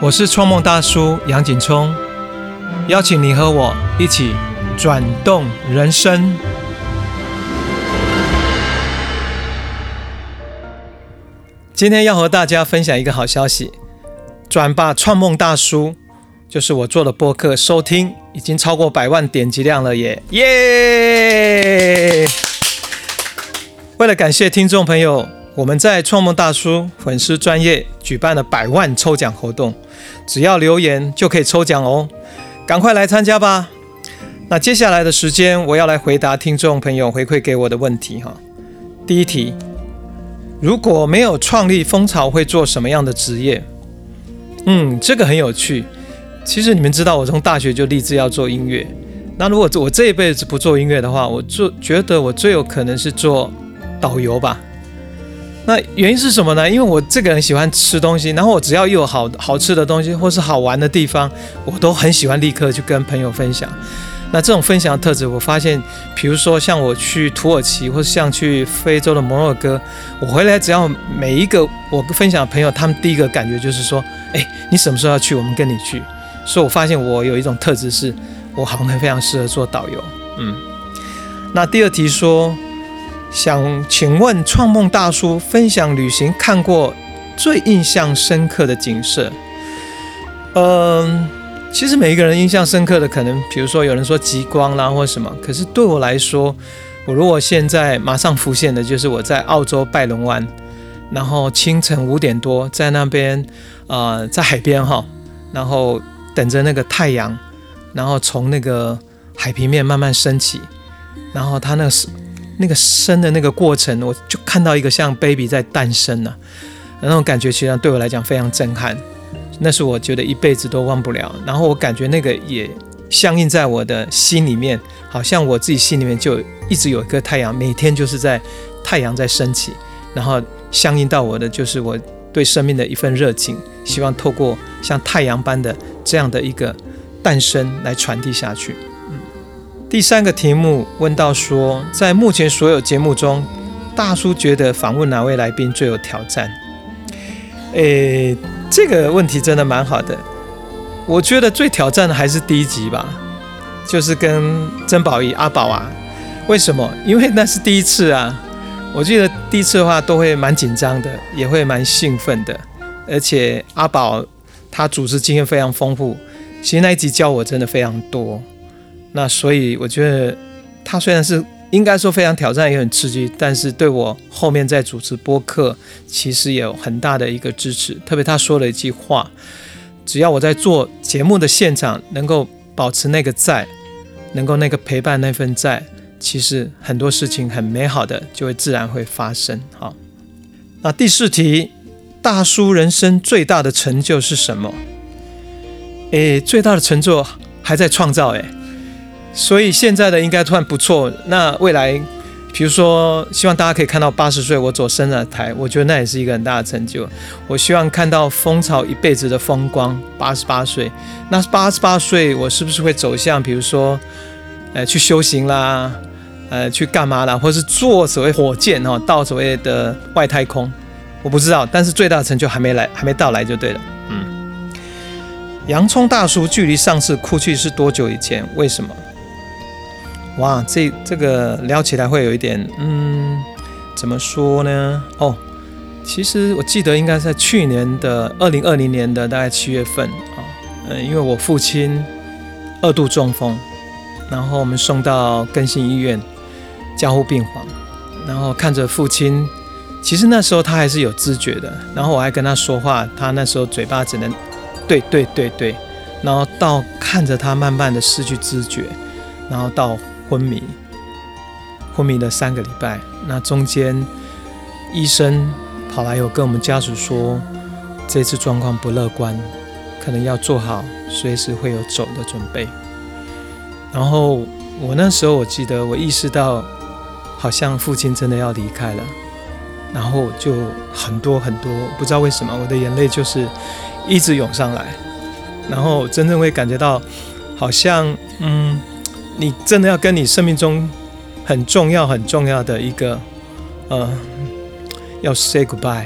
我是创梦大叔杨景聪，邀请你和我一起转动人生。今天要和大家分享一个好消息，转吧创梦大叔，就是我做的播客，收听已经超过百万点击量了耶耶！为了感谢听众朋友。我们在创梦大叔粉丝专业举办了百万抽奖活动，只要留言就可以抽奖哦，赶快来参加吧！那接下来的时间，我要来回答听众朋友回馈给我的问题哈。第一题，如果没有创立蜂巢，会做什么样的职业？嗯，这个很有趣。其实你们知道，我从大学就立志要做音乐。那如果我这一辈子不做音乐的话，我做觉得我最有可能是做导游吧。那原因是什么呢？因为我这个人喜欢吃东西，然后我只要有好好吃的东西或是好玩的地方，我都很喜欢立刻去跟朋友分享。那这种分享的特质，我发现，比如说像我去土耳其，或是像去非洲的摩洛哥，我回来只要每一个我分享的朋友，他们第一个感觉就是说：“哎，你什么时候要去？我们跟你去。”所以我发现我有一种特质，是我好像非常适合做导游。嗯，那第二题说。想请问创梦大叔分享旅行看过最印象深刻的景色。嗯，其实每一个人印象深刻的可能，比如说有人说极光啦或什么，可是对我来说，我如果现在马上浮现的就是我在澳洲拜伦湾，然后清晨五点多在那边，呃，在海边哈，然后等着那个太阳，然后从那个海平面慢慢升起，然后它那是。那个生的那个过程，我就看到一个像 baby 在诞生了，那种感觉其实对我来讲非常震撼，那是我觉得一辈子都忘不了。然后我感觉那个也相应在我的心里面，好像我自己心里面就一直有一个太阳，每天就是在太阳在升起，然后相应到我的就是我对生命的一份热情，希望透过像太阳般的这样的一个诞生来传递下去。第三个题目问到说，在目前所有节目中，大叔觉得访问哪位来宾最有挑战？诶，这个问题真的蛮好的。我觉得最挑战的还是第一集吧，就是跟曾宝仪阿宝啊。为什么？因为那是第一次啊。我记得第一次的话都会蛮紧张的，也会蛮兴奋的。而且阿宝他主持经验非常丰富，其实那一集教我真的非常多。那所以我觉得他虽然是应该说非常挑战也很刺激，但是对我后面在主持播客其实也有很大的一个支持。特别他说了一句话：只要我在做节目的现场能够保持那个在，能够那个陪伴那份在，其实很多事情很美好的就会自然会发生。好，那第四题，大叔人生最大的成就是什么？诶，最大的成就还在创造诶。所以现在的应该算不错。那未来，比如说，希望大家可以看到八十岁我走生了台，我觉得那也是一个很大的成就。我希望看到蜂巢一辈子的风光，八十八岁。那八十八岁，我是不是会走向，比如说，呃，去修行啦，呃，去干嘛啦，或是坐所谓火箭哈，到所谓的外太空？我不知道，但是最大的成就还没来，还没到来就对了。嗯，洋葱大叔，距离上次哭泣是多久以前？为什么？哇，这这个聊起来会有一点，嗯，怎么说呢？哦，其实我记得应该在去年的二零二零年的大概七月份啊，嗯，因为我父亲二度中风，然后我们送到更新医院加护病房，然后看着父亲，其实那时候他还是有知觉的，然后我还跟他说话，他那时候嘴巴只能对对对对，然后到看着他慢慢的失去知觉，然后到。昏迷，昏迷了三个礼拜。那中间，医生跑来有跟我们家属说，这次状况不乐观，可能要做好随时会有走的准备。然后我那时候我记得，我意识到好像父亲真的要离开了，然后就很多很多，不知道为什么我的眼泪就是一直涌上来，然后真正会感觉到好像嗯。你真的要跟你生命中很重要、很重要的一个，呃，要 say goodbye，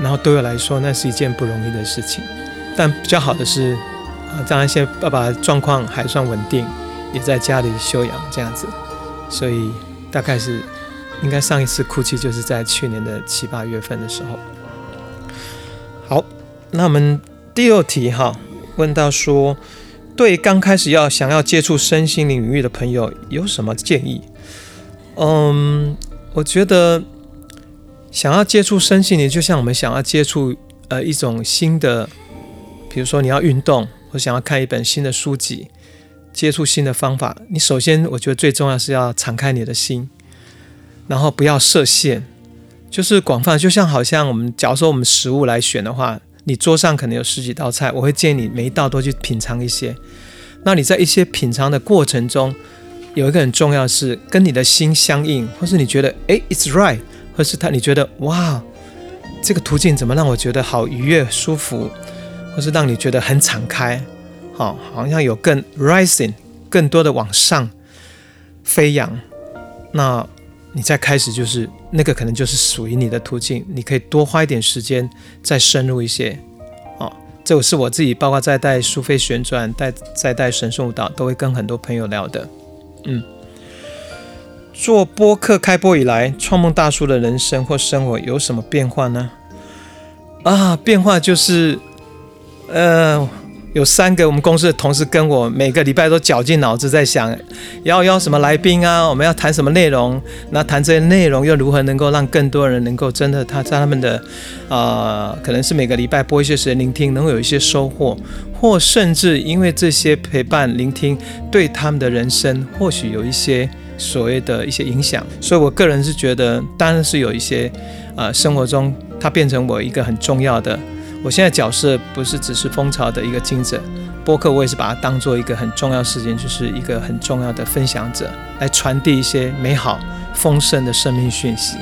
然后对我来说，那是一件不容易的事情。但比较好的是，啊，当然现在爸爸状况还算稳定，也在家里休养这样子，所以大概是应该上一次哭泣就是在去年的七八月份的时候。好，那我们第六题哈，问到说，对刚开始要想要接触身心灵领域的朋友有什么建议？嗯，我觉得想要接触身心灵，就像我们想要接触呃一种新的，比如说你要运动，或想要看一本新的书籍，接触新的方法，你首先我觉得最重要是要敞开你的心，然后不要设限。就是广泛，就像好像我们，假如说我们食物来选的话，你桌上可能有十几道菜，我会建议你每一道都去品尝一些。那你在一些品尝的过程中，有一个很重要是跟你的心相应，或是你觉得诶 i t s right，或是他你觉得哇，这个途径怎么让我觉得好愉悦、舒服，或是让你觉得很敞开，好，好像有更 rising 更多的往上飞扬，那。你再开始就是那个可能就是属于你的途径，你可以多花一点时间再深入一些，哦，这是我自己，包括在带苏菲旋转、带在带神圣舞蹈，都会跟很多朋友聊的。嗯，做播客开播以来，创梦大叔的人生或生活有什么变化呢？啊，变化就是，呃。有三个我们公司的同事跟我每个礼拜都绞尽脑汁在想，要邀什么来宾啊？我们要谈什么内容？那谈这些内容又如何能够让更多人能够真的他在他们的啊，可能是每个礼拜播一些时间聆听，能够有一些收获，或甚至因为这些陪伴聆听，对他们的人生或许有一些所谓的一些影响。所以我个人是觉得，当然是有一些啊，生活中它变成我一个很重要的。我现在角色不是只是蜂巢的一个经者，播客我也是把它当做一个很重要事件，就是一个很重要的分享者，来传递一些美好丰盛的生命讯息。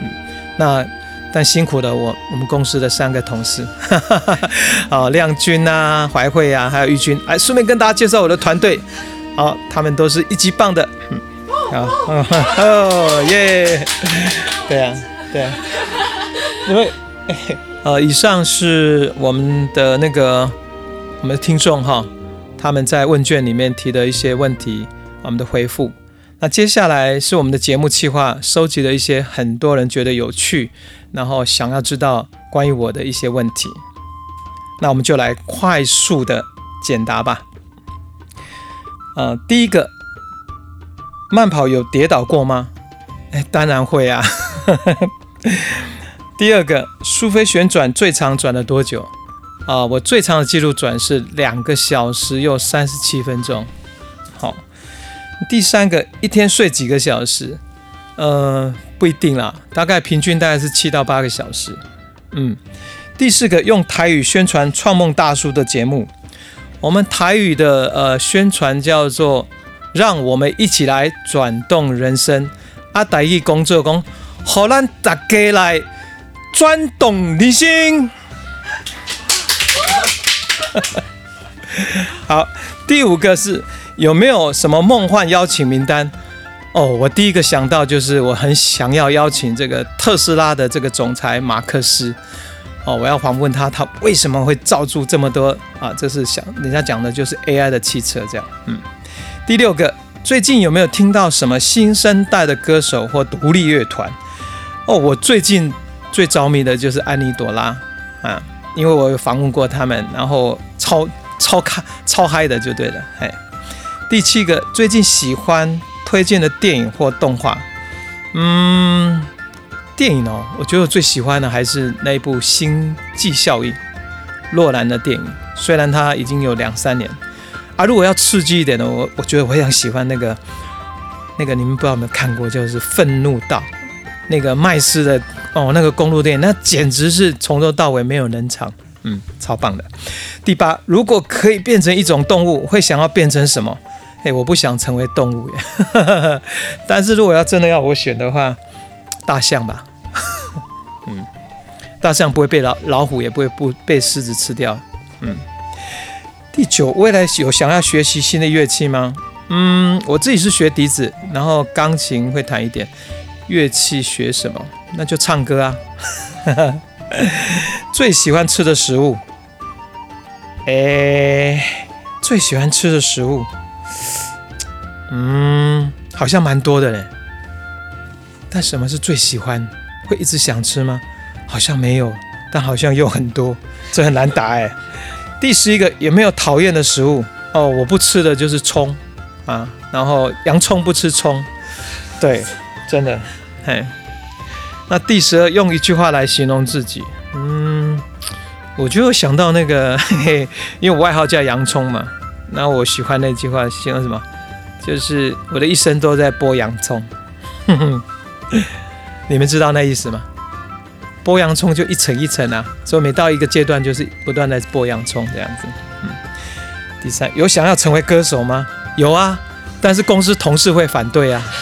嗯，那但辛苦的我，我们公司的三个同事，好亮君啊、怀慧啊，还有玉君，哎，顺便跟大家介绍我的团队，好，他们都是一级棒的，嗯，好，哦耶，对啊，对啊，因为。呃，以上是我们的那个我们的听众哈，他们在问卷里面提的一些问题，我们的回复。那接下来是我们的节目计划，收集了一些很多人觉得有趣，然后想要知道关于我的一些问题。那我们就来快速的简答吧。呃，第一个，慢跑有跌倒过吗？哎，当然会啊。第二个，苏菲旋转最长转了多久？啊，我最长的记录转是两个小时又三十七分钟。好，第三个，一天睡几个小时？呃，不一定啦，大概平均大概是七到八个小时。嗯，第四个，用台语宣传创梦大叔的节目，我们台语的呃宣传叫做“让我们一起来转动人生”。阿台语工作工，好咱大家来。转动人心。好，第五个是有没有什么梦幻邀请名单？哦，我第一个想到就是我很想要邀请这个特斯拉的这个总裁马克思。哦，我要访问他，他为什么会造出这么多啊？这是想人家讲的就是 AI 的汽车这样。嗯，第六个，最近有没有听到什么新生代的歌手或独立乐团？哦，我最近。最着迷的就是安妮朵拉啊，因为我有访问过他们，然后超超开超嗨的就对了。哎，第七个最近喜欢推荐的电影或动画，嗯，电影哦，我觉得我最喜欢的还是那一部《星际效应》，洛兰的电影，虽然它已经有两三年。啊，如果要刺激一点的，我我觉得我非常喜欢那个那个，你们不知道有没有看过，就是《愤怒道》。那个麦斯的哦，那个公路电影，那简直是从头到尾没有人场，嗯，超棒的。第八，如果可以变成一种动物，会想要变成什么？哎，我不想成为动物耶，但是如果要真的要我选的话，大象吧。嗯，大象不会被老老虎，也不会不被狮子吃掉。嗯。第九，未来有想要学习新的乐器吗？嗯，我自己是学笛子，然后钢琴会弹一点。乐器学什么？那就唱歌啊！最喜欢吃的食物，哎，最喜欢吃的食物，嗯，好像蛮多的嘞。但什么是最喜欢？会一直想吃吗？好像没有，但好像又很多，这很难答哎。第十一个有没有讨厌的食物？哦，我不吃的就是葱啊，然后洋葱不吃葱，对，真的，嘿。那第十二用一句话来形容自己，嗯，我就想到那个，嘿嘿，因为我外号叫洋葱嘛，那我喜欢那句话形容什么？就是我的一生都在剥洋葱，哼哼。你们知道那意思吗？剥洋葱就一层一层啊，所以每到一个阶段就是不断在剥洋葱这样子。嗯，第三，有想要成为歌手吗？有啊，但是公司同事会反对啊。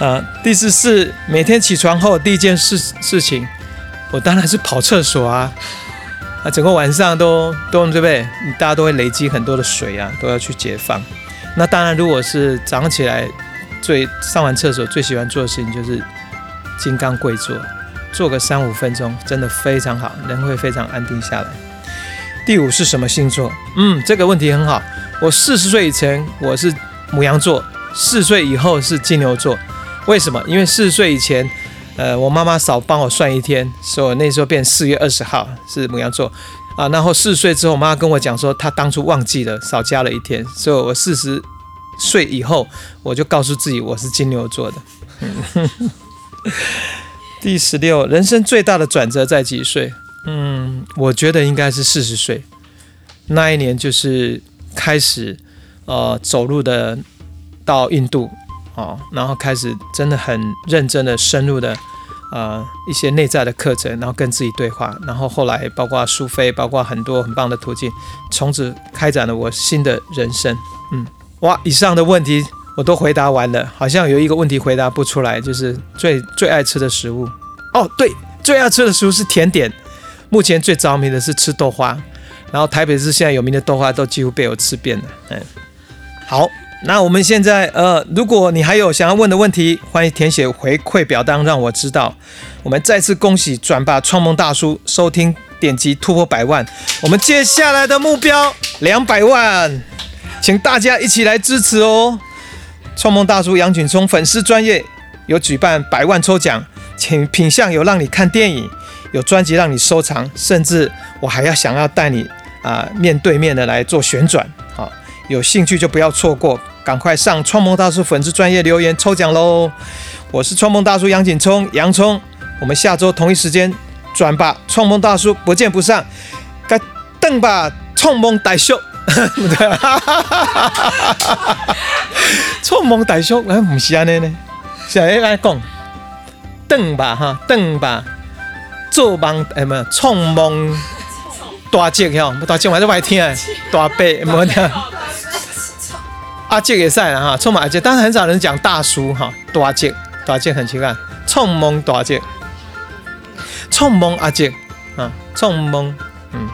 啊，第四是每天起床后第一件事事情，我当然是跑厕所啊。啊，整个晚上都都对不对？大家都会累积很多的水啊，都要去解放。那当然，如果是早上起来。最上完厕所最喜欢做的事情就是金刚跪坐，坐个三五分钟，真的非常好，人会非常安定下来。第五是什么星座？嗯，这个问题很好。我四十岁以前我是母羊座，四岁以后是金牛座。为什么？因为四十岁以前，呃，我妈妈少帮我算一天，所以我那时候变四月二十号是母羊座啊。然后四十岁之后，我妈跟我讲说，她当初忘记了，少加了一天，所以我四十。岁以后，我就告诉自己我是金牛座的。第十六，人生最大的转折在几岁？嗯，我觉得应该是四十岁。那一年就是开始，呃，走路的到印度哦，然后开始真的很认真的、深入的，呃，一些内在的课程，然后跟自己对话，然后后来包括苏菲，包括很多很棒的途径，从此开展了我新的人生。嗯。哇，以上的问题我都回答完了，好像有一个问题回答不出来，就是最最爱吃的食物。哦，对，最爱吃的食物是甜点。目前最着迷的是吃豆花，然后台北市现在有名的豆花都几乎被我吃遍了。嗯，好，那我们现在呃，如果你还有想要问的问题，欢迎填写回馈表单让我知道。我们再次恭喜转发创梦大叔收听点击突破百万，我们接下来的目标两百万。请大家一起来支持哦！创梦大叔杨景聪粉丝专业有举办百万抽奖，请品相有让你看电影，有专辑让你收藏，甚至我还要想要带你啊面对面的来做旋转，好，有兴趣就不要错过，赶快上创梦大叔粉丝专业留言抽奖喽！我是创梦大叔杨景聪杨聪，我们下周同一时间转吧，创梦大叔不见不散，该登吧，创梦大叔。哈哈哈哈哈！创梦大叔，哎，唔是安尼呢，是安来讲，等吧哈，等吧，做梦哎么，创梦大姐吼，大姐我还在外听，大伯冇听，阿杰也在哈，创梦阿杰，但是很少人讲大叔哈，大杰，大杰很奇怪，创梦大姐，创梦阿杰啊，创梦，嗯。